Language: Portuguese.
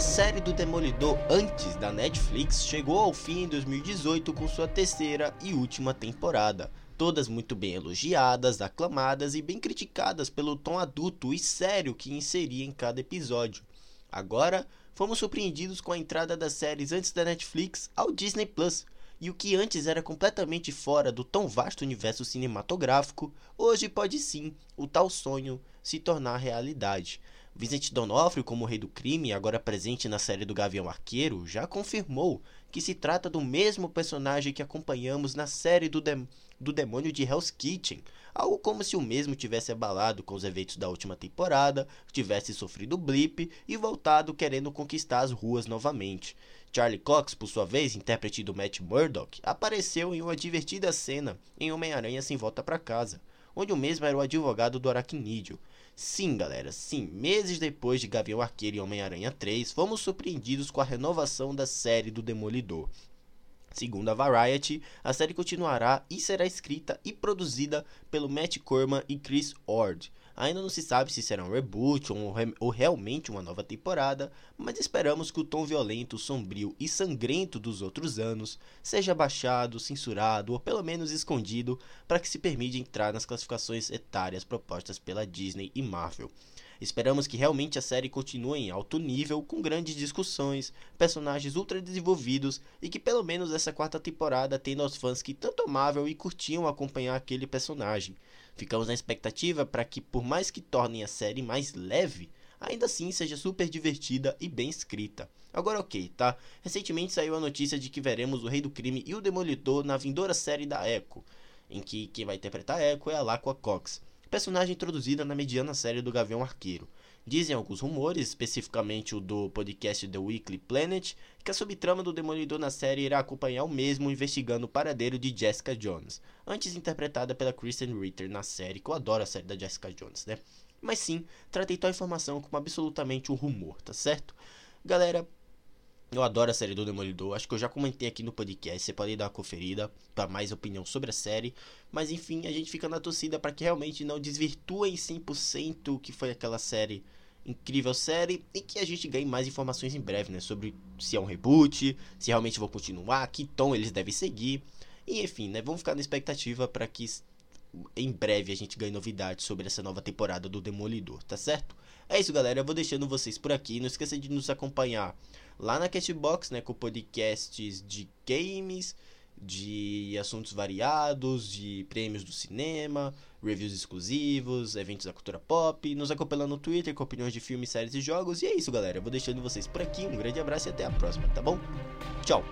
A série do Demolidor antes da Netflix chegou ao fim em 2018 com sua terceira e última temporada. Todas muito bem elogiadas, aclamadas e bem criticadas pelo tom adulto e sério que inseria em cada episódio. Agora, fomos surpreendidos com a entrada das séries antes da Netflix ao Disney Plus. E o que antes era completamente fora do tão vasto universo cinematográfico, hoje pode sim o tal sonho se tornar realidade. Vincent D'Onofrio, como rei do crime, agora presente na série do Gavião Arqueiro, já confirmou que se trata do mesmo personagem que acompanhamos na série do, de do demônio de Hell's Kitchen, algo como se o mesmo tivesse abalado com os eventos da última temporada, tivesse sofrido blip e voltado querendo conquistar as ruas novamente. Charlie Cox, por sua vez, intérprete do Matt Murdock, apareceu em uma divertida cena em Homem-Aranha Sem Volta para Casa, onde o mesmo era o advogado do Aracnídeo. Sim, galera, sim, meses depois de Gavião Arqueiro e Homem-Aranha 3, fomos surpreendidos com a renovação da série do Demolidor. Segundo a Variety, a série continuará e será escrita e produzida pelo Matt Corman e Chris Ord. Ainda não se sabe se será um reboot ou, ou, realmente uma nova temporada, mas esperamos que o tom violento, sombrio e sangrento dos outros anos seja baixado, censurado ou pelo menos escondido para que se permita entrar nas classificações etárias propostas pela Disney e Marvel. Esperamos que realmente a série continue em alto nível, com grandes discussões, personagens ultra desenvolvidos e que pelo menos essa quarta temporada tenha os fãs que tanto amavam e curtiam acompanhar aquele personagem. Ficamos na expectativa para que, por mais que tornem a série mais leve, ainda assim seja super divertida e bem escrita. Agora ok, tá? Recentemente saiu a notícia de que veremos o Rei do Crime e o Demolidor na vindoura série da Echo, em que quem vai interpretar Echo é a Laqua Cox personagem introduzida na mediana série do Gavião Arqueiro. Dizem alguns rumores, especificamente o do podcast The Weekly Planet, que a subtrama do Demolidor na série irá acompanhar o mesmo investigando o paradeiro de Jessica Jones, antes interpretada pela Kristen Ritter na série, que eu adoro a série da Jessica Jones, né? Mas sim, tratei tal informação como absolutamente um rumor, tá certo? Galera, eu adoro a série do Demolidor, acho que eu já comentei aqui no podcast, você pode dar uma conferida para mais opinião sobre a série. Mas enfim, a gente fica na torcida para que realmente não desvirtuem 100% o que foi aquela série, incrível série, e que a gente ganhe mais informações em breve, né, sobre se é um reboot, se realmente vão continuar, que tom eles devem seguir. E enfim, né, vamos ficar na expectativa para que em breve a gente ganhe novidades sobre essa nova temporada do Demolidor, tá certo? É isso, galera. Eu vou deixando vocês por aqui. Não esqueça de nos acompanhar lá na Castbox, né, com podcasts de games, de assuntos variados, de prêmios do cinema, reviews exclusivos, eventos da cultura pop, nos acompanhando no Twitter com opiniões de filmes, séries e jogos. E é isso, galera. Eu vou deixando vocês por aqui. Um grande abraço e até a próxima, tá bom? Tchau!